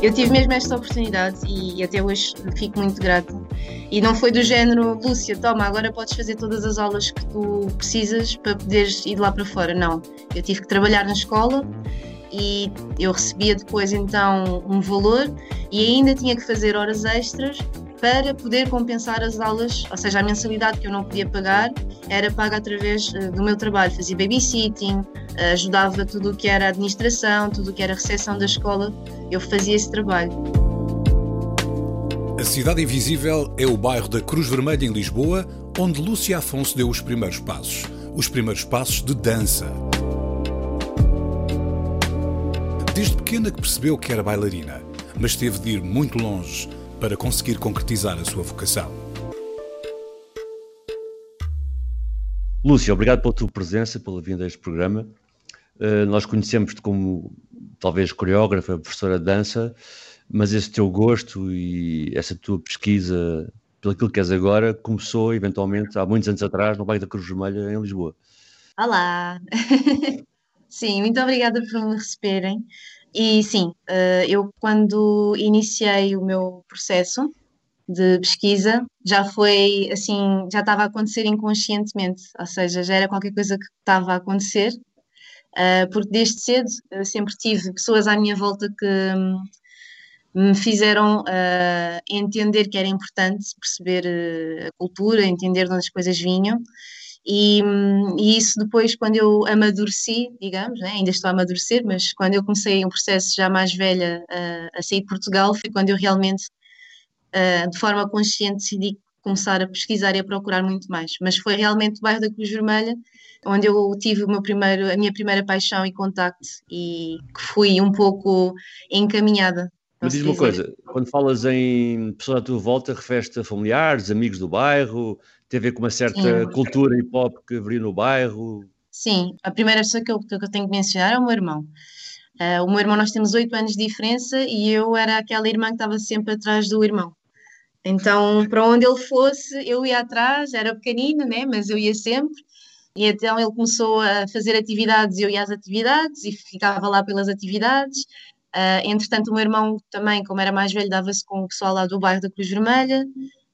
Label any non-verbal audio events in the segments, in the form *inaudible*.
Eu tive mesmo esta oportunidade e até hoje fico muito grata. E não foi do género, Lúcia, toma, agora podes fazer todas as aulas que tu precisas para poderes ir lá para fora. Não. Eu tive que trabalhar na escola e eu recebia depois então um valor e ainda tinha que fazer horas extras para poder compensar as aulas, ou seja, a mensalidade que eu não podia pagar era paga através eh, do meu trabalho. Fazia babysitting, ajudava tudo o que era administração, tudo o que era recepção da escola, eu fazia esse trabalho. A Cidade Invisível é o bairro da Cruz Vermelha em Lisboa, onde Lúcia Afonso deu os primeiros passos. Os primeiros passos de dança. Desde pequena que percebeu que era bailarina, mas teve de ir muito longe para conseguir concretizar a sua vocação. Lúcia, obrigado pela tua presença, pela vinda a este programa. Uh, nós conhecemos-te como talvez coreógrafa, professora de dança, mas esse teu gosto e essa tua pesquisa pelo aquilo que és agora começou eventualmente há muitos anos atrás no bairro da Cruz Vermelha em Lisboa. Olá! *laughs* sim, muito obrigada por me receberem. E sim, eh, eu quando iniciei o meu processo de pesquisa, já foi assim, já estava a acontecer inconscientemente, ou seja, já era qualquer coisa que estava a acontecer, eh, porque desde cedo sempre tive pessoas à minha volta que hum, me fizeram entender que era importante perceber eh, a cultura, entender de onde as coisas vinham. E, e, isso depois, quando eu amadureci, digamos, né, ainda estou a amadurecer, mas quando eu comecei um processo já mais velha a, a sair de Portugal, foi quando eu realmente, de forma consciente, decidi começar a pesquisar e a procurar muito mais. Mas foi realmente o bairro da Cruz Vermelha, onde eu tive o meu primeiro, a minha primeira paixão e contacto e que fui um pouco encaminhada. Mas diz uma coisa, quando falas em pessoas à tua volta, referes-te a familiares, amigos do bairro, tem a ver com uma certa Sim. cultura hip hop que haveria no bairro? Sim, a primeira pessoa que eu, que eu tenho que mencionar é o meu irmão. Uh, o meu irmão, nós temos oito anos de diferença e eu era aquela irmã que estava sempre atrás do irmão. Então, para onde ele fosse, eu ia atrás, era pequenino, né? mas eu ia sempre. E então ele começou a fazer atividades, eu ia às atividades e ficava lá pelas atividades. Uh, entretanto, o meu irmão também, como era mais velho, dava-se com o pessoal lá do bairro da Cruz Vermelha.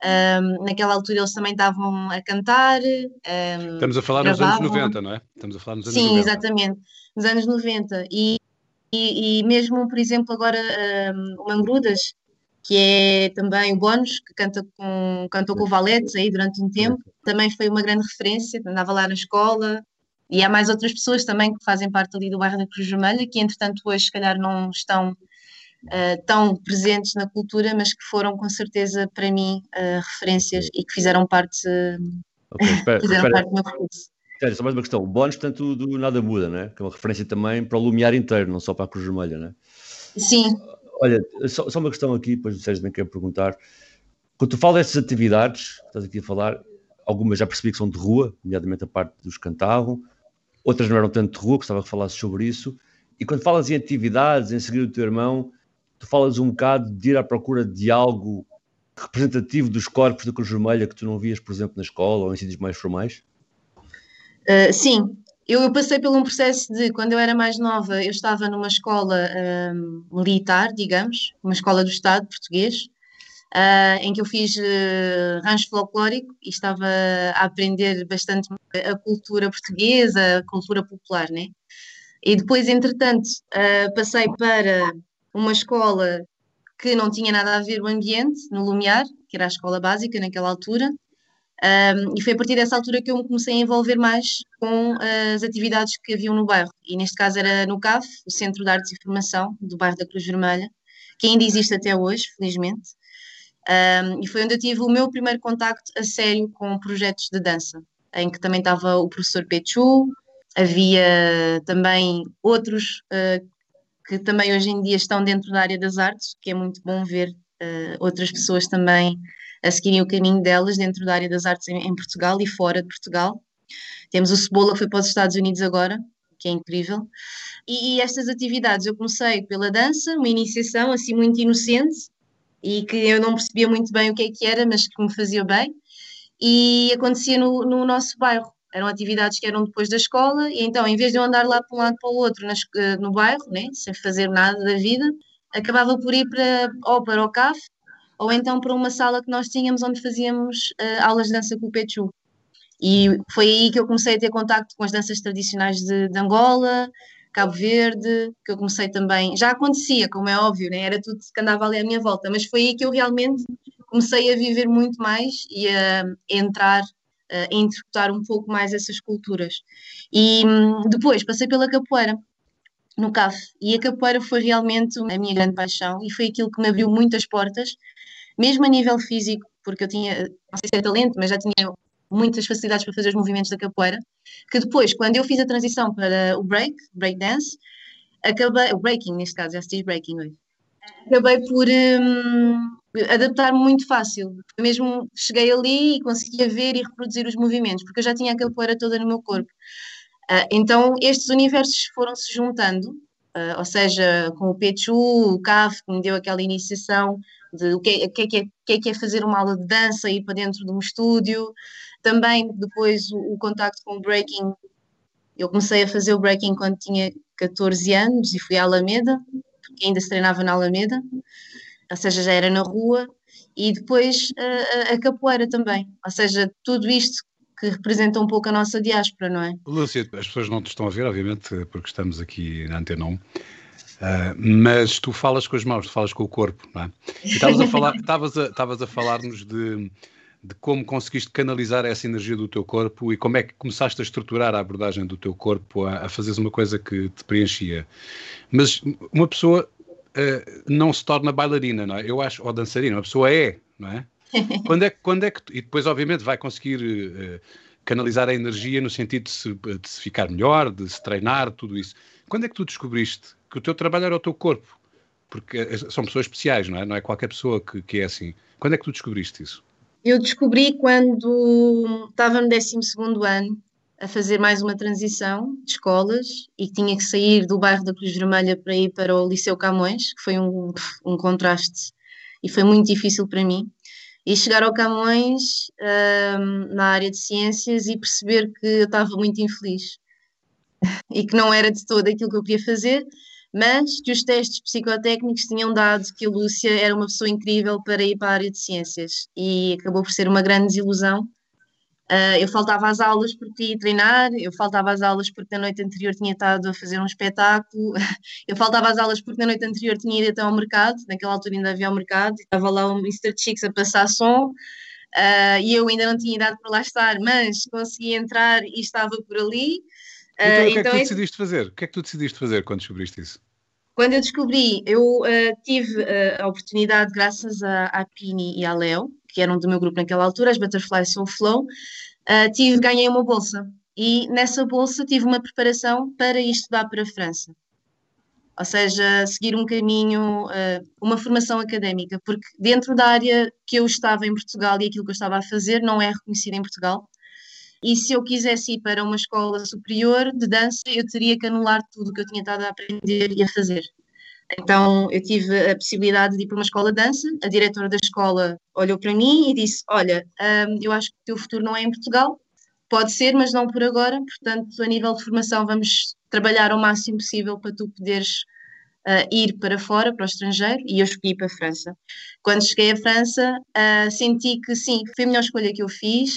Um, naquela altura eles também estavam a cantar. Um, Estamos a falar gravavam. nos anos 90, não é? Estamos a falar nos anos Sim, 90. exatamente, nos anos 90. E, e, e mesmo, por exemplo, agora um, o Mangrudas, que é também o Bónus, que canta com, cantou com o Valete aí durante um tempo, também foi uma grande referência, andava lá na escola. E há mais outras pessoas também que fazem parte ali do bairro da Cruz Vermelha, que entretanto hoje se calhar não estão uh, tão presentes na cultura, mas que foram com certeza para mim uh, referências e que fizeram parte, okay, espera, *laughs* fizeram espera. parte do meu percurso. Sério, só mais uma questão. O bónus, portanto, do Nada Muda, né? que é uma referência também para o Lumiar inteiro, não só para a Cruz Vermelha, né? Sim. Olha, só, só uma questão aqui, depois o Sérgio também quer perguntar. Quando tu falas dessas atividades, estás aqui a falar, algumas já percebi que são de rua, nomeadamente a parte dos cantavam, outras não eram tanto de rua, gostava que falasses sobre isso. E quando falas em atividades, em seguir o teu irmão, tu falas um bocado de ir à procura de algo representativo dos corpos da Cruz Vermelha que tu não vias, por exemplo, na escola ou em sítios mais formais? Uh, sim, eu, eu, passei por um processo de, quando eu era mais nova, eu estava numa escola um, militar, digamos, uma escola do Estado português, uh, em que eu fiz uh, rancho folclórico e estava a aprender bastante a cultura portuguesa, a cultura popular, né? E depois, entretanto, uh, passei para uma escola que não tinha nada a ver o ambiente, no Lumiar, que era a escola básica naquela altura, um, e foi a partir dessa altura que eu me comecei a envolver mais com as atividades que haviam no bairro. E neste caso era no CAF, o Centro de Artes e Formação do bairro da Cruz Vermelha, que ainda existe até hoje, felizmente. Um, e foi onde eu tive o meu primeiro contacto a sério com projetos de dança, em que também estava o professor Pechu, havia também outros uh, que também hoje em dia estão dentro da área das artes, que é muito bom ver uh, outras pessoas também a seguirem o caminho delas dentro da área das artes em, em, Portugal e fora de Portugal. Temos o Cebola, que foi para os Estados Unidos agora, que é incrível. E, e estas atividades eu comecei pela dança, uma iniciação assim muito inocente e que eu não percebia muito bem o que é que era, mas que me fazia bem. E acontecia no, no nosso bairro eram atividades que eram depois da escola, e então, em vez de eu andar lá para um lado para o outro nas, eh, no bairro, né, sem fazer nada da vida, acabava por ir para, ou para o CAF, ou então para uma sala que nós tínhamos onde fazíamos uh, aulas de dança com o Pechu. E foi aí que eu comecei a ter contacto com as danças tradicionais de, de Angola, Cabo Verde, que eu comecei também. Já acontecia, como é óbvio, né? era tudo que andava ali à minha volta, mas foi aí que eu realmente comecei a viver muito mais e a, a entrar a interpretar um pouco mais essas culturas. E hum, depois passei pela capoeira, no CAF, e a capoeira foi realmente a minha grande paixão e foi aquilo que me abriu muitas portas, mesmo a nível físico, porque eu tinha, não sei se é talento, mas já tinha muitas facilidades para fazer os movimentos da capoeira, que depois, quando eu fiz a transição para o break, break dance, acabei, o breaking neste caso, já se diz breaking hoje, acabei por hum, adaptar muito fácil. Mesmo cheguei ali e conseguia ver e reproduzir os movimentos, porque eu já tinha a capoeira toda no meu corpo. Uh, então, estes universos foram se juntando, uh, ou seja, com o Pechu, o CAF, que me deu aquela iniciação de o que, é, que, é, que, é, que é fazer uma aula de dança, ir para dentro de um estúdio. Também, depois, o, o contacto com o breaking. Eu comecei a fazer o breaking quando tinha 14 anos e fui à Alameda, porque ainda se treinava na Alameda ou seja, já era na rua, e depois a, a capoeira também, ou seja, tudo isto que representa um pouco a nossa diáspora, não é? Lúcia, as pessoas não te estão a ver, obviamente, porque estamos aqui na Antena 1, uh, mas tu falas com as mãos, tu falas com o corpo, não é? E estavas a falar, *laughs* estavas a, estavas a falar-nos de, de como conseguiste canalizar essa energia do teu corpo e como é que começaste a estruturar a abordagem do teu corpo a, a fazeres uma coisa que te preenchia. Mas uma pessoa uh, não se torna bailarina, não é? Eu acho, ou dançarina, uma pessoa é, não é? quando *laughs* é, quando é que. E depois, obviamente, vai conseguir uh, canalizar a energia no sentido de se, de se, ficar melhor, de se treinar, tudo isso. Quando é que tu descobriste que o teu trabalho era o teu corpo? Porque eh, são pessoas especiais, não é? Não é qualquer pessoa que, que é assim. Quando é que tu descobriste isso? Eu descobri quando estava no 12 ano a fazer mais uma transição de escolas e tinha que sair do bairro da Cruz Vermelha para ir para o Liceu Camões, que foi um, um contraste e foi muito difícil para mim. E chegar ao Camões um, na área de ciências e perceber que eu estava muito infeliz *laughs* e que não era de todo aquilo que eu queria fazer, mas que os testes psicotécnicos tinham dado que a Lúcia era uma pessoa incrível para ir para a área de ciências e acabou por ser uma grande desilusão Uh, eu faltava às aulas porque ia treinar, eu faltava às aulas porque na noite anterior tinha estado a fazer um espetáculo, *laughs* eu faltava às aulas porque na noite anterior tinha ido até ao mercado, naquela altura ainda havia ao mercado, estava lá o Mr. Chicks a passar som, uh, e eu ainda não tinha idade para lá estar, mas consegui entrar e estava por ali. Uh, então, o que é que então tu decidiste fazer? O que é que tu decidiste fazer quando descobriste isso? Quando eu descobri, eu tive a oportunidade, graças à, à Pini e à Léo, que eram do meu grupo naquela altura, as Butterfly Soul Flow, uh, tive, ganhei uma bolsa. E nessa bolsa tive uma preparação para ir estudar para a França. Ou seja, seguir um caminho, uh, uma formação académica, porque dentro da área que eu estava em Portugal e aquilo que eu estava a fazer não é reconhecido em Portugal. E se eu quisesse ir para uma escola superior de dança, eu teria que anular tudo o que eu tinha estado a aprender e a fazer. Então eu tive a possibilidade de ir para uma escola de dança. A diretora da escola olhou para mim e disse: Olha, hum, eu acho que o teu futuro não é em Portugal. Pode ser, mas não por agora. Portanto, a nível de formação, vamos trabalhar o máximo possível para tu poderes uh, ir para fora, para o estrangeiro. E eu escolhi para a França. Quando cheguei à França, uh, senti que sim, foi a melhor escolha que eu fiz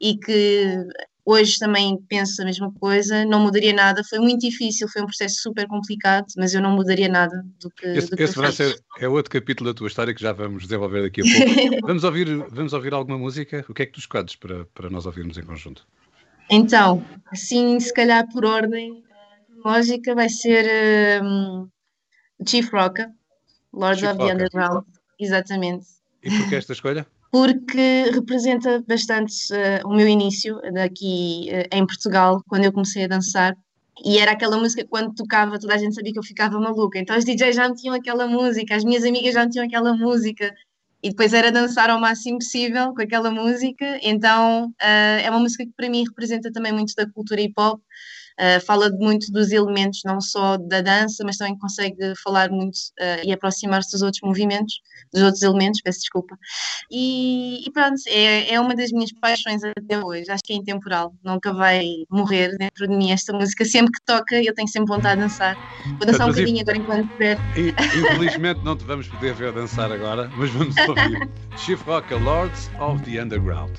e que Hoje também penso a mesma coisa, não mudaria nada. Foi muito difícil, foi um processo super complicado, mas eu não mudaria nada do que. Esse, do que esse ser, é outro capítulo da tua história que já vamos desenvolver daqui a pouco. *laughs* vamos, ouvir, vamos ouvir alguma música? O que é que tu escolhes para, para nós ouvirmos em conjunto? Então, assim, se calhar por ordem lógica, vai ser um, Chief Rocker, Lords Chief of Rocker. the Underground, exatamente. E porquê esta escolha? Porque representa bastante uh, o meu início aqui uh, em Portugal, quando eu comecei a dançar. E era aquela música que quando tocava toda a gente sabia que eu ficava maluca. Então os DJs já tinham aquela música, as minhas amigas já tinham aquela música. E depois era dançar ao máximo possível com aquela música. Então uh, é uma música que para mim representa também muito da cultura hip hop Uh, fala muito dos elementos, não só da dança, mas também consegue falar muito uh, e aproximar-se dos outros movimentos, dos outros elementos, peço desculpa. E, e pronto, é, é, uma das minhas paixões até hoje, acho que é intemporal, nunca vai morrer dentro de mim esta música. Sempre que toca, eu tenho sempre vontade de dançar. Vou dançar um bocadinho agora enquanto puder. Infelizmente não te vamos poder ver dançar agora, mas vamos *laughs* ouvir Chief Rock, Lords of the Underground.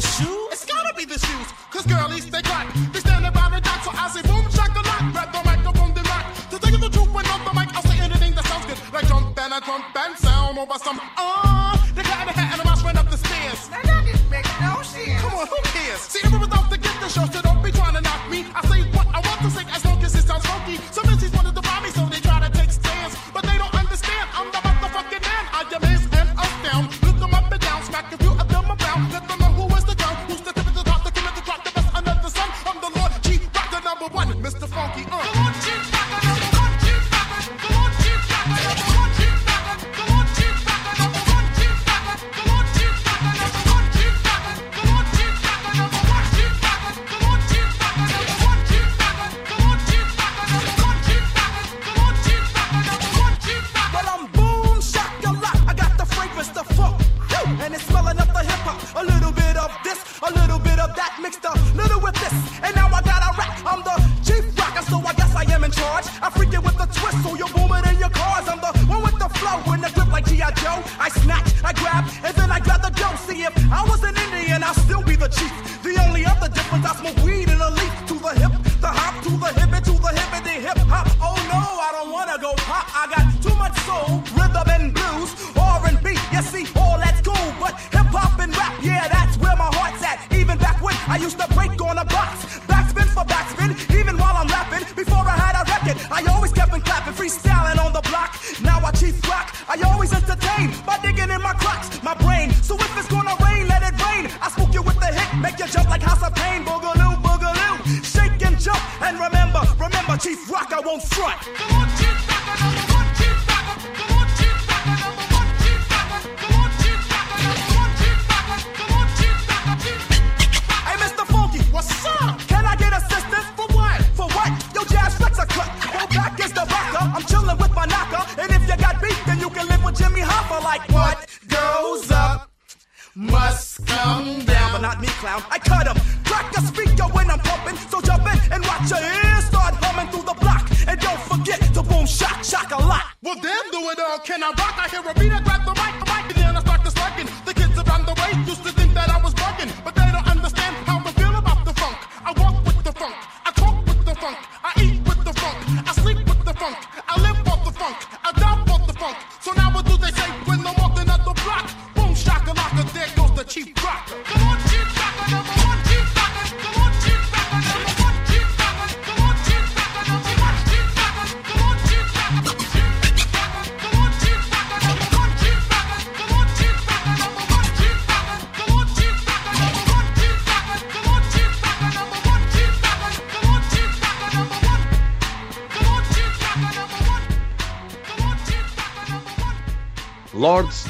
the shoes? It's gotta be the shoes, cause girlies, they got. They stand by the dock, so I say boom, shock the lock. Grab the microphone, they rock. To tell the truth, when on the mic, I'll say anything that sounds good. Like jump and I jump and sound over some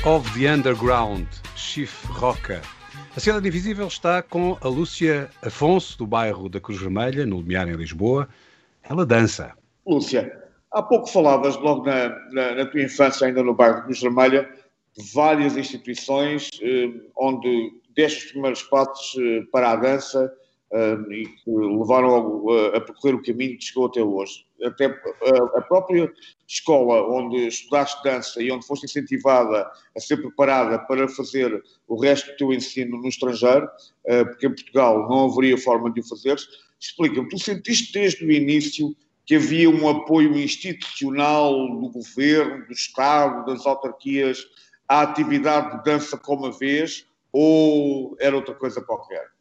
of the Underground, Chief Roca. A Cidade Invisível está com a Lúcia Afonso, do bairro da Cruz Vermelha, no Lumiar, em Lisboa. Ela dança. Lúcia, há pouco falavas, logo na, na, na tua infância, ainda no bairro da Cruz Vermelha, de várias instituições eh, onde deste os primeiros passos eh, para a dança uh, e que levaram a, a, percorrer o caminho que chegou até hoje. Até a, a, própria escola onde estudaste dança e onde foste incentivada a ser preparada para fazer o resto do teu ensino no estrangeiro, uh, porque em Portugal não haveria forma de o fazer, explica-me, tu sentiste desde o início que havia um apoio institucional do governo, do Estado, das autarquias à atividade de dança como a vez, ou era outra coisa qualquer?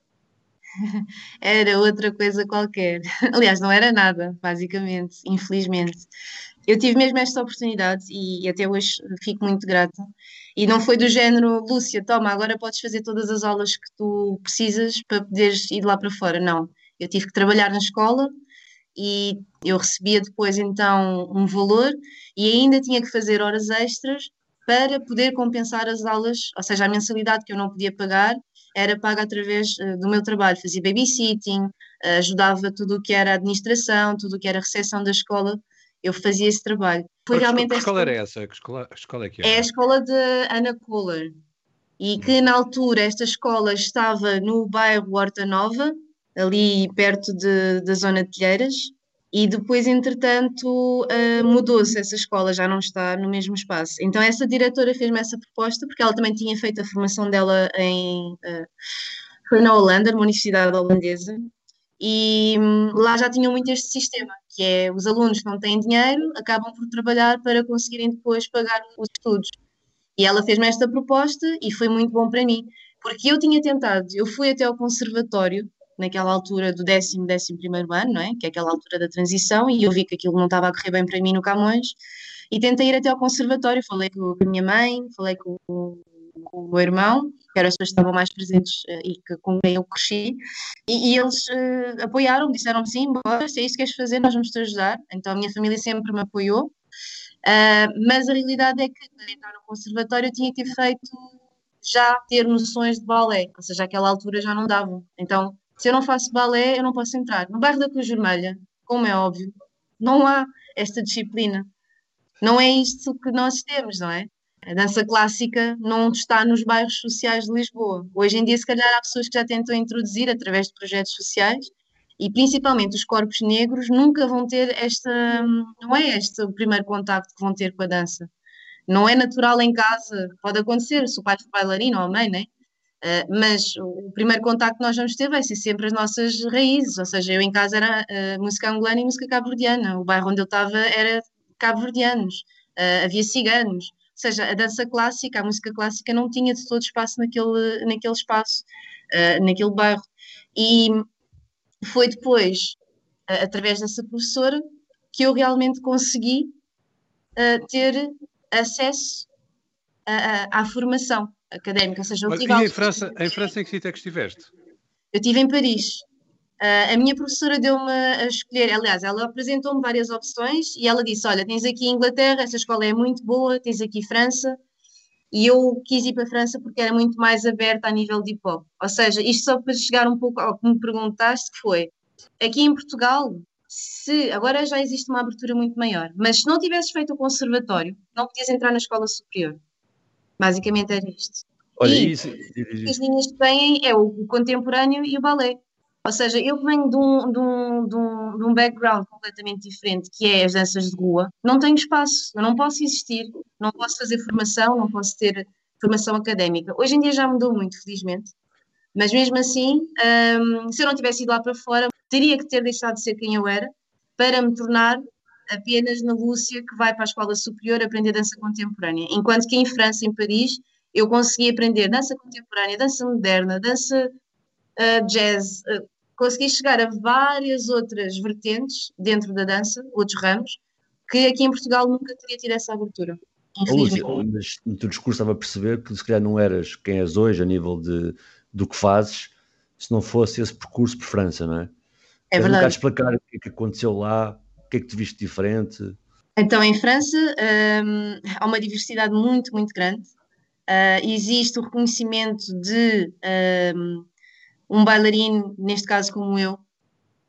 Era outra coisa qualquer. *laughs* Aliás, não era nada, basicamente, infelizmente. Eu tive mesmo esta oportunidade e até hoje fico muito grata. E não foi do género, Lúcia, toma, agora podes fazer todas as aulas que tu precisas para poderes ir lá para fora. Não. Eu tive que trabalhar na escola e eu recebia depois então um valor e ainda tinha que fazer horas extras para poder compensar as aulas, ou seja, a mensalidade que eu não podia pagar era paga através uh, do meu trabalho. Fazia babysitting, uh, ajudava tudo o que era administração, tudo o que era recepção da escola, eu fazia esse trabalho. Foi realmente que escola era essa? Que escola, escola é que era? É a escola de Ana Kohler. E que na altura esta escola estava no bairro Horta Nova, ali perto de, da zona de Telheiras, e depois, entretanto, uh, mudou-se essa escola, já não está no mesmo espaço. Então, essa diretora fez-me essa proposta, porque ela também tinha feito a formação dela em. Uh, foi na Holanda, numa universidade holandesa, e um, lá já tinham muito este sistema, que é os alunos que não têm dinheiro acabam por trabalhar para conseguirem depois pagar os estudos. E ela fez-me esta proposta e foi muito bom para mim, porque eu tinha tentado, eu fui até ao conservatório naquela altura do décimo, décimo primeiro ano, não é? Que é aquela altura da transição, e eu vi que aquilo não estava a correr bem para mim no Camões, e tentei ir até ao conservatório, falei com a minha mãe, falei com, com o meu irmão, que eram as pessoas que estavam mais presentes uh, e que, com quem eu cresci, e, e eles uh, apoiaram, disseram sim, bora, se é isso que queres fazer, nós vamos te ajudar. Então a minha família sempre me apoiou, uh, mas a realidade é que para entrar no conservatório eu tinha que ter feito já ter noções de balé, ou seja, àquela altura já não davam. Então se eu não faço balé, eu não posso entrar. No bairro da Cruz Vermelha, como é óbvio, não há esta disciplina. Não é isto que nós temos, não é? A dança clássica não está nos bairros sociais de Lisboa. Hoje em dia, se calhar, há pessoas que já tentam introduzir através de projetos sociais e principalmente os corpos negros nunca vão ter esta, não é este o primeiro contacto que vão ter com a dança. Não é natural em casa, pode acontecer, se o pai for bailarino ou a mãe, né? Uh, mas o primeiro contacto que nós vamos ter vai ser sempre as nossas raízes, ou seja, eu em casa era uh, música angolana e música cabo-verdiana, o bairro onde eu estava era cabo-verdianos, uh, havia ciganos, ou seja, a dança clássica, a música clássica não tinha de todo espaço naquele, naquele espaço, naquele bairro. E foi depois, através dessa professora, que eu realmente consegui ter acesso à formação académica, ou seja, e em França, em França em que sítio é que estiveste? Eu estive em Paris. Uh, a minha professora deu-me a escolher, aliás, ela apresentou-me várias opções e ela disse: Olha, tens aqui Inglaterra, essa escola é muito boa, tens aqui França. E eu quis ir para a França porque era muito mais aberta a nível de hip hop. Ou seja, isto só para chegar um pouco ao que me perguntaste, que foi: aqui em Portugal, se agora já existe uma abertura muito maior, mas se não tivesses feito o conservatório, não podias entrar na escola superior. Basicamente era isto. Olha, e isso, as linhas que têm é o, o, contemporâneo e o balé. Ou seja, eu venho de um, de, um, de, um, de um background completamente diferente, que é as danças de rua, não tenho espaço, eu não posso existir, não posso fazer formação, não posso ter formação académica. Hoje em dia já mudou muito, felizmente, mas mesmo assim, hum, se eu não tivesse ido lá para fora, teria que ter deixado de ser quem eu era para me tornar apenas na Lúcia que vai para a escola superior aprender dança contemporânea. Enquanto que em França, em Paris, eu consegui aprender dança contemporânea, dança moderna, dança uh, jazz, uh, consegui chegar a várias outras vertentes dentro da dança, outros ramos, que aqui em Portugal nunca teria tido essa abertura. Lúcia, mas no teu discurso estava a perceber que se calhar não eras quem és hoje a nível de, do que fazes se não fosse esse percurso por França, não é? É verdade. Um explicar o que é que aconteceu lá, o que é que te viste diferente? Então, em França um, há uma diversidade muito, muito grande. Uh, existe o reconhecimento de um, um bailarino, neste caso como eu,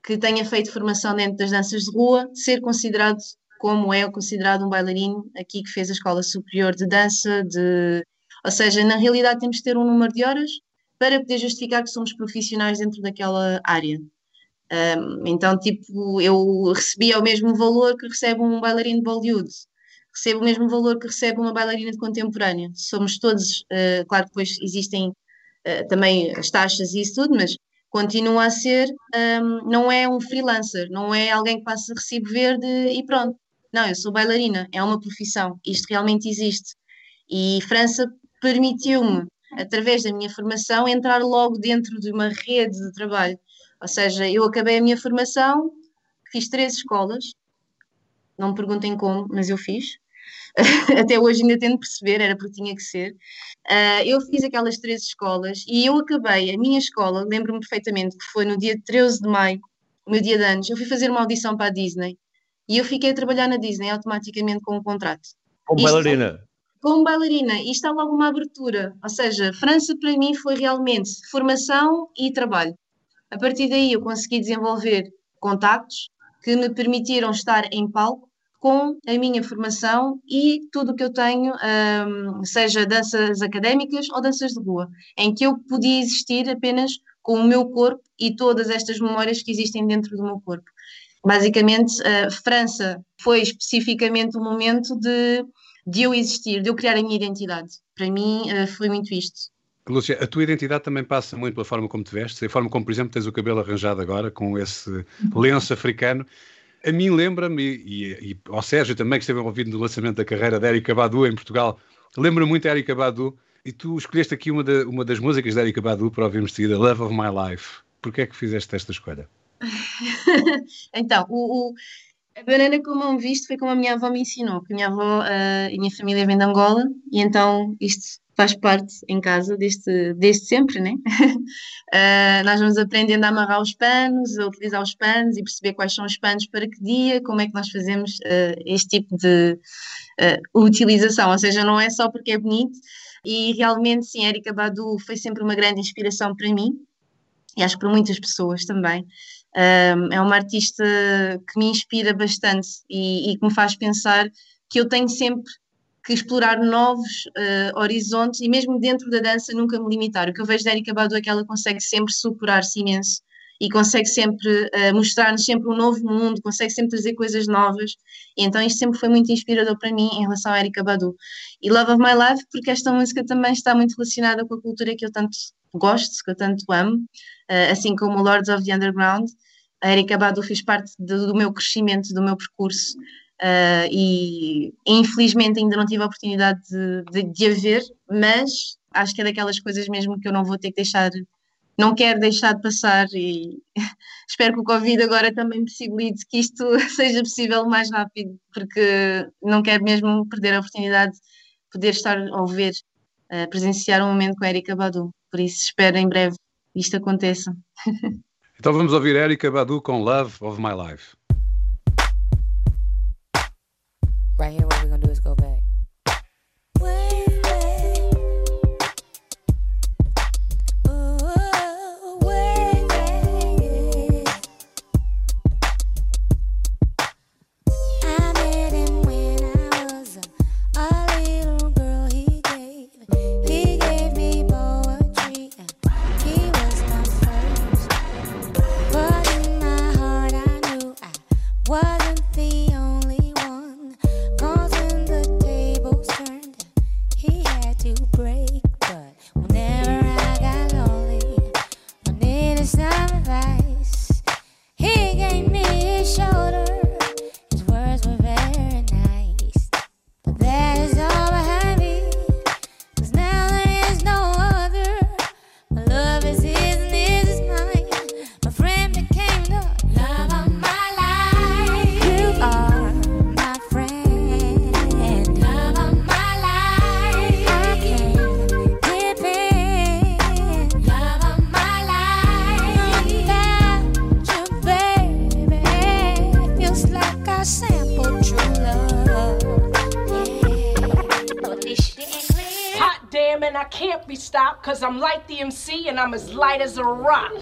que tenha feito formação dentro das danças de rua, ser considerado como é considerado um bailarino aqui que fez a escola superior de dança, de... ou seja, na realidade temos que ter um número de horas para poder justificar que somos profissionais dentro daquela área. Um, então, tipo, eu recebia o mesmo valor que recebe um bailarino de Bollywood, recebo o mesmo valor que recebe uma bailarina de contemporânea. Somos todos, uh, claro que depois existem uh, também as taxas e isso tudo, mas continua a ser, um, não é um freelancer, não é alguém que passa recibo verde e pronto. Não, eu sou bailarina, é uma profissão, isto realmente existe. E França permitiu-me, através da minha formação, entrar logo dentro de uma rede de trabalho ou seja, eu acabei a minha formação, fiz três escolas, não me perguntem como, mas eu fiz. *laughs* Até hoje ainda tento perceber, era porque tinha que ser. Uh, eu fiz aquelas três escolas e eu acabei a minha escola, lembro-me perfeitamente que foi no dia 13 de maio, o meu dia de anos, eu fui fazer uma audição para a Disney e eu fiquei a trabalhar na Disney automaticamente com um contrato. Como bailarina? Como bailarina, e está logo uma abertura. Ou seja, França para mim foi realmente formação e trabalho. A partir daí eu consegui desenvolver contactos que me permitiram estar em palco com a minha formação e tudo o que eu tenho, um, seja danças académicas ou danças de rua, em que eu podia existir apenas com o meu corpo e todas estas memórias que existem dentro do meu corpo. Basicamente, a França foi especificamente o momento de, de eu existir, de eu criar a minha identidade. Para mim, uh, foi muito isto. Lúcia, a tua identidade também passa muito pela forma como te vestes, a forma como, por exemplo, tens o cabelo arranjado agora, com esse lenço africano. A mim lembra-me, e, e, ao Sérgio também, que esteve envolvido no lançamento da carreira da Erika Badu em Portugal, lembra muito a Erika Badu, e tu escolheste aqui uma, de, uma das músicas da Erika Badu para ouvirmos de seguida, Love of My Life. Porquê é que fizeste esta escolha? *laughs* então, o, o, a banana como eu me visto foi como a minha avó me ensinou, porque a minha avó uh, e a minha família vem de Angola, e então isto faz parte em casa desde, desde sempre, né? uh, *laughs* nós vamos aprendendo a amarrar os panos, a utilizar os panos e perceber quais são os panos para que dia, como é que nós fazemos uh, este tipo de uh, utilização, ou seja, não é só porque é bonito, e realmente, sim, Erika Badu foi sempre uma grande inspiração para mim, e acho que para muitas pessoas também. é uma artista que me inspira bastante e, e que me faz pensar que eu tenho sempre que explorar novos uh, horizontes e mesmo dentro da dança nunca me limitar. O que eu vejo da Erika Badu é que ela consegue sempre superar-se imenso e consegue sempre uh, mostrar-nos sempre um novo mundo, consegue sempre trazer coisas novas. E então isto sempre foi muito inspirador para mim em relação à Erika Badu. E Love of My Life, porque esta música também está muito relacionada com a cultura que eu tanto gosto, que eu tanto amo, uh, assim como Lords of the Underground. A Erika Badu fez parte do, do meu crescimento, do meu percurso. Uh, e infelizmente ainda não tive a oportunidade de, de, de, a ver, mas acho que é daquelas coisas mesmo que eu não vou ter que deixar, não quero deixar de passar e *laughs* espero que o Covid agora também possibilite que isto *laughs* seja possível mais rápido, porque não quero mesmo perder a oportunidade de poder estar a ver, uh, presenciar um momento com a Erika Badu, por isso espero em breve isto aconteça. *laughs* Então vamos ouvir Erika Badu com Love of My Life. Right here, what we're gonna do is go back. Cause I'm like the MC and I'm as light as a rock.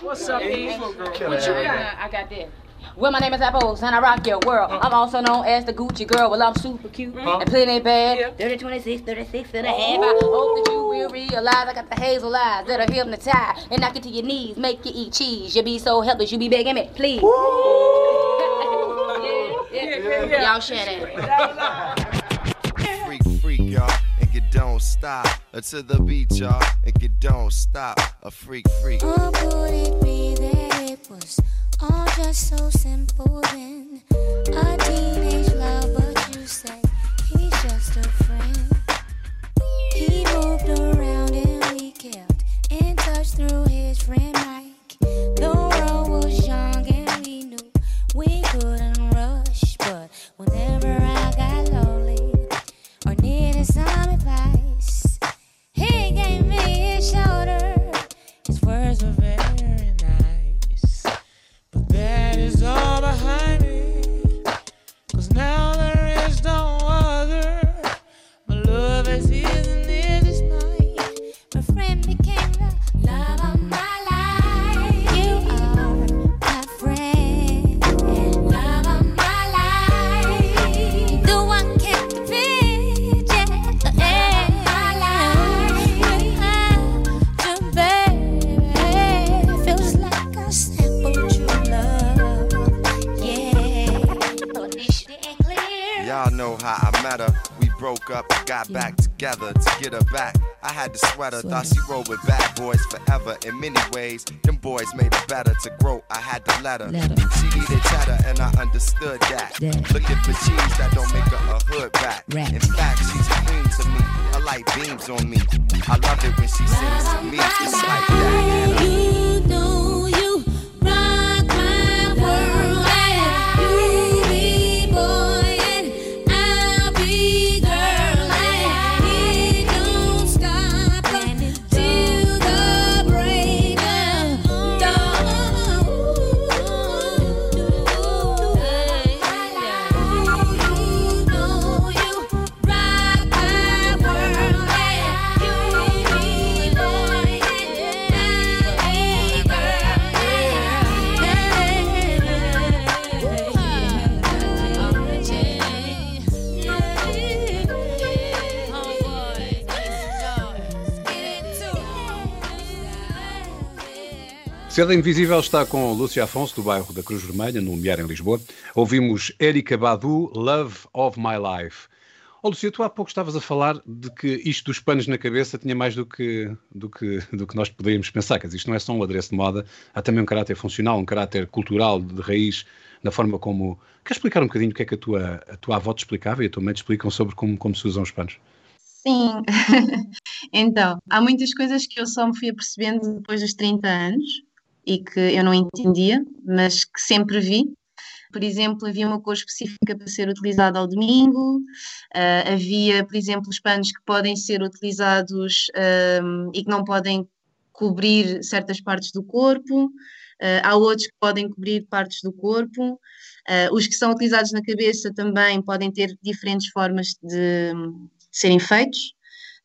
What's up, E? What you got? I got this. Well, my name is Apples, and I rock your world. I'm also known as the Gucci girl. Well, I'm super cute and plenty bad. 30, 26, 36 and a half. I hope that you will realize I got the hazel eyes that are hypnotized and knock you to your knees, make you eat cheese. You be so helpless, you be begging me, please. *laughs* yeah, yeah, yeah. Y'all share that. Don't stop. To the beat, y'all, and you don't stop. A freak, freak. Or could it be that it was all just so simple then? A teenage love, but you say he's just a friend. That. Looking for cheese that don't make her a hood rat. In fact, she's a queen to me. Her light beams on me. I love it when she sings to me. It's like that. Seda Invisível está com Lúcia Afonso, do bairro da Cruz Vermelha, no Lumiar, em Lisboa. Ouvimos Erika Badu, Love of My Life. Ó Lúcia, tu há pouco estavas a falar de que isto dos panos na cabeça tinha mais do que, do que, do que nós poderíamos pensar. Quer dizer, isto não é só um adereço de moda, há também um caráter funcional, um caráter cultural, de raiz, na forma como... Queres explicar um bocadinho o que é que a tua, a tua avó te explicava e a tua mãe te explicam sobre como, como se usam os panos? Sim, *laughs* então, há muitas coisas que eu só me fui apercebendo depois dos 30 anos e que eu não entendia, mas que sempre vi. Por exemplo, havia uma cor específica para ser utilizada ao domingo, ah, havia, por exemplo, os panos que podem ser utilizados ahm, e que não podem cobrir certas partes do corpo, ah, há outros que podem cobrir partes do corpo. Ah, os que são utilizados na cabeça também podem ter diferentes formas de, de serem feitos.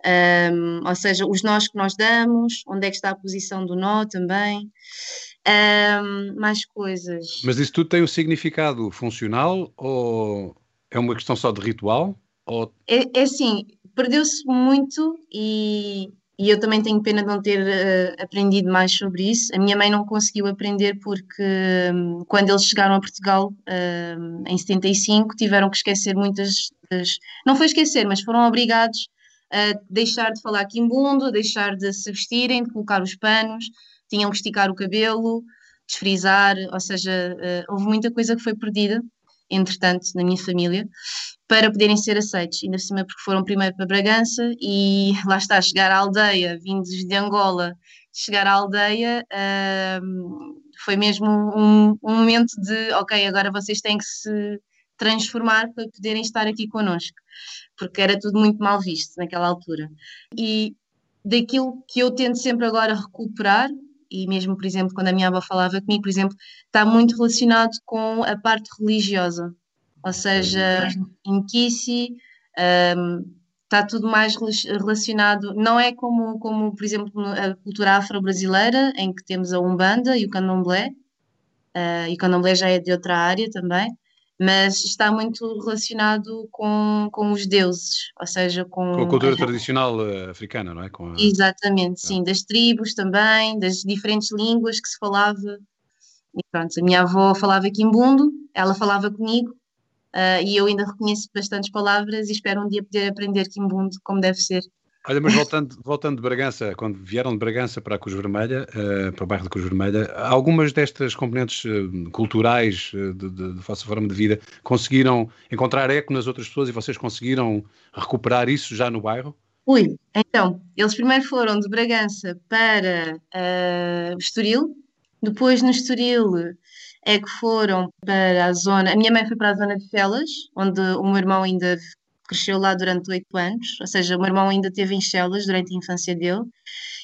Um, ou seja, os nós que nós damos, onde é que está a posição do nó também, Um, mais coisas. Mas isso tudo tem um significado funcional ou é uma questão só de ritual? Ou... É, é assim, perdeu-se muito e, e eu também tenho pena de não ter eh, aprendido mais sobre isso. A minha mãe não conseguiu aprender porque hum, quando eles chegaram a Portugal hum, em 75 tiveram que esquecer muitas das... Não foi esquecer, mas foram obrigados deixar de falar quimbundo, deixar de se vestirem, de colocar os panos, tinham que esticar o cabelo, desfrizar, ou seja, eh, houve muita coisa que foi perdida, entretanto, na minha família, para poderem ser aceitos, ainda por cima porque foram primeiro para Bragança e lá está, chegar à aldeia, vindos de Angola, chegar à aldeia ahm, foi mesmo um, um momento de, ok, agora vocês têm que se transformar para poderem estar aqui connosco, porque era tudo muito mal visto naquela altura. E daquilo que eu tento sempre agora recuperar, e mesmo, por exemplo, quando a minha avó falava comigo, por exemplo, está muito relacionado com a parte religiosa, ou seja, em Kissi, um, está tudo mais rela- relacionado, não é como, como por exemplo, a cultura afro-brasileira, em que temos a Umbanda e o Candomblé, uh, e candomblé já é de outra área também, mas está muito relacionado com, com os deuses, ou seja, com, com a cultura a... tradicional uh, africana, não é? A... Exatamente, sim, das tribos também, das diferentes línguas que se falava. E pronto, a minha avó falava quimbundo, ela falava comigo, uh, e eu ainda reconheço bastantes palavras e espero um dia poder aprender quimbundo como deve ser. Olha, mas voltando, voltando de Bragança, quando vieram de Bragança para a Cruz Vermelha, uh, para o bairro da Cruz Vermelha, algumas destas componentes uh, culturais uh, de, de, de vossa forma de vida conseguiram encontrar eco nas outras pessoas e vocês conseguiram recuperar isso já no bairro? Ui, então, eles primeiro foram de Bragança para uh, Estoril, depois no Estoril é que foram para a zona. A minha mãe foi para a zona de Felas, onde o meu irmão ainda cresceu lá durante oito anos, ou seja, o meu irmão ainda teve em Chelas durante a infância dele,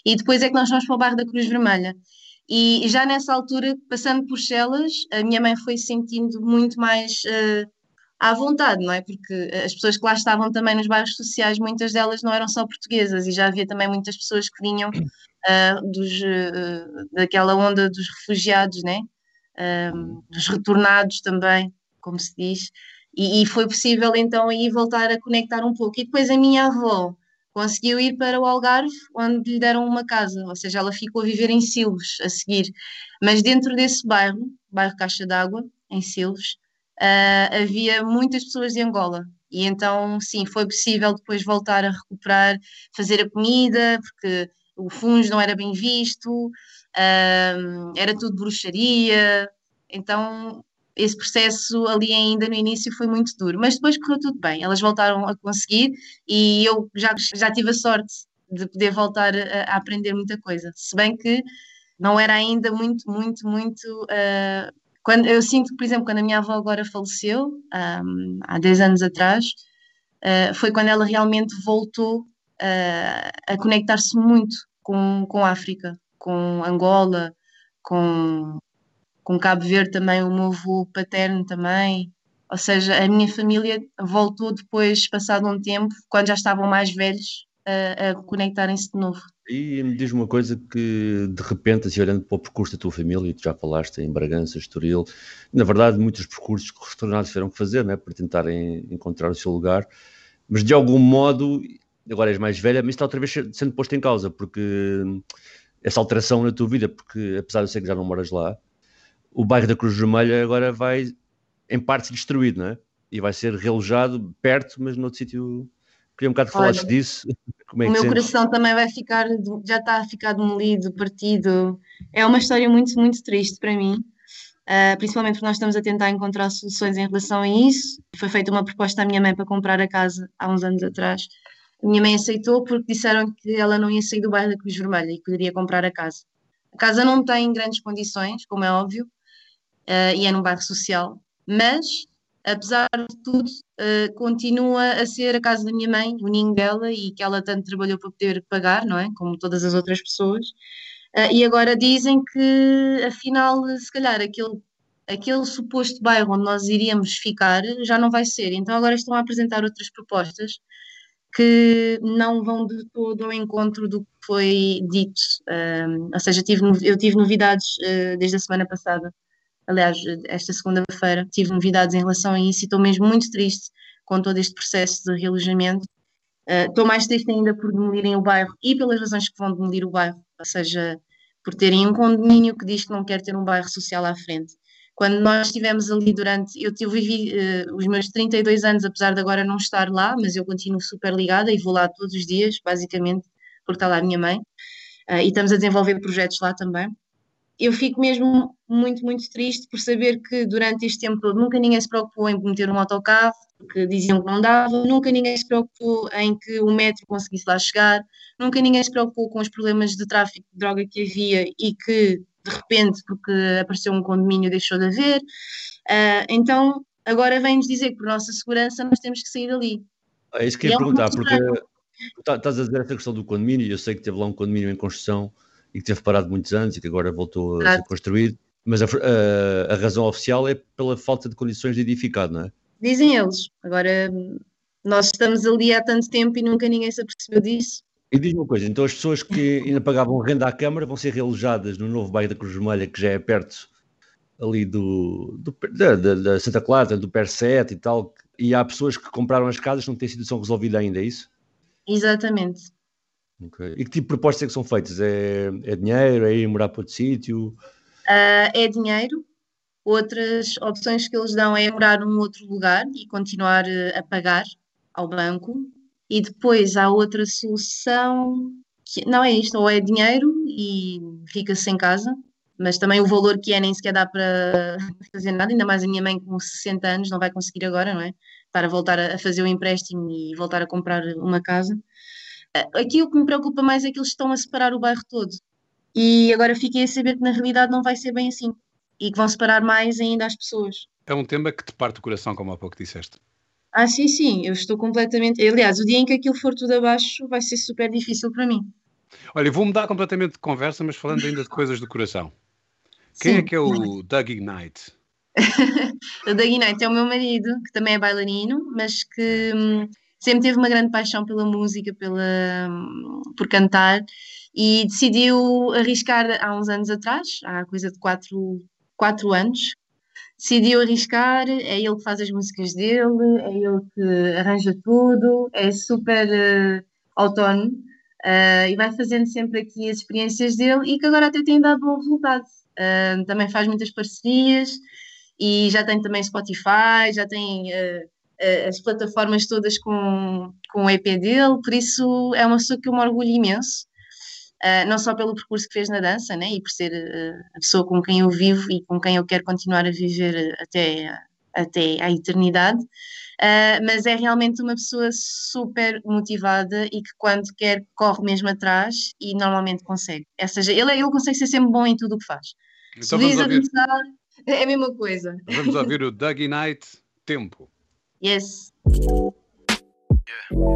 e depois é que nós fomos para o bairro da Cruz Vermelha. E já nessa altura, passando por Chelas, a minha mãe foi sentindo muito mais uh, à vontade, não é? Porque as pessoas que lá estavam também nos bairros sociais, muitas delas não eram só portuguesas, e já havia também muitas pessoas que vinham uh, dos, uh, daquela onda dos refugiados, né? dos retornados também, como se diz. E, e, foi possível então aí voltar a conectar um pouco. E depois a minha avó conseguiu ir para o Algarve, onde lhe deram uma casa, ou seja, ela ficou a viver em Silves a seguir. Mas dentro desse bairro, bairro Caixa d'Água, em Silves, uh, havia muitas pessoas de Angola. E então, sim, foi possível depois voltar a recuperar, fazer a comida, porque o fungo não era bem visto, uh, era tudo bruxaria. Então, esse processo ali ainda no início foi muito duro, mas depois correu tudo bem, elas voltaram a conseguir e eu já, já tive a sorte de poder voltar a, a aprender muita coisa, se bem que não era ainda muito, muito, muito. Uh, quando, eu sinto por exemplo, quando a minha avó agora faleceu, um, há 10 anos atrás, uh, foi quando ela realmente voltou uh, a conectar-se muito com, com a África, com Angola, com, com Cabo Verde também, o meu avô paterno também. Ou seja, a minha família voltou depois, passado um tempo, quando já estavam mais velhos, a, a conectarem-se de novo. E me diz uma coisa que, de repente, assim, olhando para o percurso da tua família, tu já falaste em Bragança, Estoril, na verdade, muitos percursos que os retornados tiveram que fazer, né, para tentarem encontrar o seu lugar, mas de algum modo, agora és mais velha, mas está outra vez sendo posto em causa, porque essa alteração na tua vida, porque apesar de eu ser que já não moras lá, o bairro da Cruz Vermelha agora vai, em parte, destruído, não é? E vai ser relojado perto, mas noutro sítio. Queria um bocado que falasses disso. *laughs* Como é o meu coração também vai ficar, já está a ficar demolido, partido. É uma história muito, muito triste para mim. Uh, principalmente porque nós estamos a tentar encontrar soluções em relação a isso. Foi feita uma proposta à minha mãe para comprar a casa há uns anos atrás. A minha mãe aceitou porque disseram que ela não ia sair do bairro da Cruz Vermelha e poderia comprar a casa. A casa não tem grandes condições, como é óbvio, uh, e é num bairro social, mas apesar de tudo, uh, continua a ser a casa da minha mãe, o ninho dela, e que ela tanto trabalhou para poder pagar, não é? Como todas as outras pessoas. Uh, e agora dizem que, afinal, se calhar aquele, aquele suposto bairro onde nós iríamos ficar já não vai ser. Então agora estão a apresentar outras propostas que não vão de todo ao encontro do que foi dito. ou seja, tive, eu tive novidades uh, desde a semana passada Aliás, esta segunda-feira tive novidades em relação a isso e estou mesmo muito triste com todo este processo de realojamento. Uh, estou mais triste ainda por demolirem o bairro e pelas razões que vão demolir o bairro, ou seja, por terem um condomínio que diz que não quer ter um bairro social à frente. Quando nós estivemos ali durante. Eu, eu vivi uh, os meus 32 anos, apesar de agora não estar lá, mas eu continuo super ligada e vou lá todos os dias, basicamente, porque está lá a minha mãe. Uh, e estamos a desenvolver projetos lá também eu fico mesmo muito, muito triste por saber que durante este tempo todo nunca ninguém se preocupou em meter um autocarro, porque diziam que não dava, nunca ninguém se preocupou em que o metro conseguisse lá chegar, nunca ninguém se preocupou com os problemas de tráfico de droga que havia e que, de repente, porque apareceu um condomínio, deixou de haver. Uh, então, agora vem-nos dizer que, por nossa segurança, nós temos que sair dali. É isso que eu ia é perguntar, porque estás a dizer essa questão do condomínio, e eu sei que teve lá um condomínio em construção e que teve parado muitos anos e que agora voltou a ser construído, mas a, a, a, razão oficial é pela falta de condições de edificar, não é? Dizem eles. Agora, nós estamos ali há tanto tempo e nunca ninguém se apercebeu disso. E diz uma coisa, então as pessoas que *laughs* ainda pagavam renda à Câmara vão ser realojadas no novo bairro da Cruz Vermelha, que já é perto ali do, do da, da, da, Santa Clara, do PER7 e tal, e há pessoas que compraram as casas que não têm situação resolvida ainda, é isso? Exatamente. Okay. E que tipo de propostas é que são feitas? É, é dinheiro? É ir morar para outro sítio? Uh, é dinheiro. Outras opções que eles dão é morar num outro lugar e continuar eh, a pagar ao banco. E depois há outra solução que não é isto, ou é dinheiro e fica-se em casa, mas também o valor que é nem sequer dá para fazer nada, ainda mais a minha mãe com 60 anos não vai conseguir agora, não é? Estar a voltar a fazer o empréstimo e voltar a comprar uma casa. Aqui o que me preocupa mais é que eles estão a separar o bairro todo. E agora fiquei a saber que na realidade não vai ser bem assim. E que vão separar mais ainda as pessoas. É um tema que te parte o coração, como há pouco disseste. Ah, sim, sim, eu estou completamente. Aliás, o dia em que aquilo for tudo abaixo vai ser super difícil para mim. Olha, vou mudar completamente de conversa, mas falando ainda de coisas do coração. Quem é Sim. é que é o Doug Ignite? *laughs* o Doug Ignite é o meu marido, que também é bailarino, mas que hum, sempre teve uma grande paixão pela música, pela, por cantar, e decidiu arriscar há uns anos atrás, há coisa de quatro, quatro anos, decidiu arriscar, é ele que faz as músicas dele, é ele que arranja tudo, é super uh, autónomo uh, e vai fazendo sempre aqui as experiências dele e que agora até tem dado bom resultado. Uh, também faz muitas parcerias e já tem também Spotify, já tem as plataformas todas com, com o EP dele, por isso é uma pessoa que eu me orgulho imenso. Uh, não só pelo percurso que fez na dança, né, e por ser uh, a pessoa com quem eu vivo e com quem eu quero continuar a viver até, até à eternidade, uh, mas é realmente uma pessoa super motivada e que quando quer corre mesmo atrás e normalmente consegue. Ou seja, ele, ele consegue ser sempre bom em tudo o que faz. Então Se diz a dançar, é a mesma coisa. Vamos ouvir o *laughs* Dougie Night Tempo. Yes. Yeah.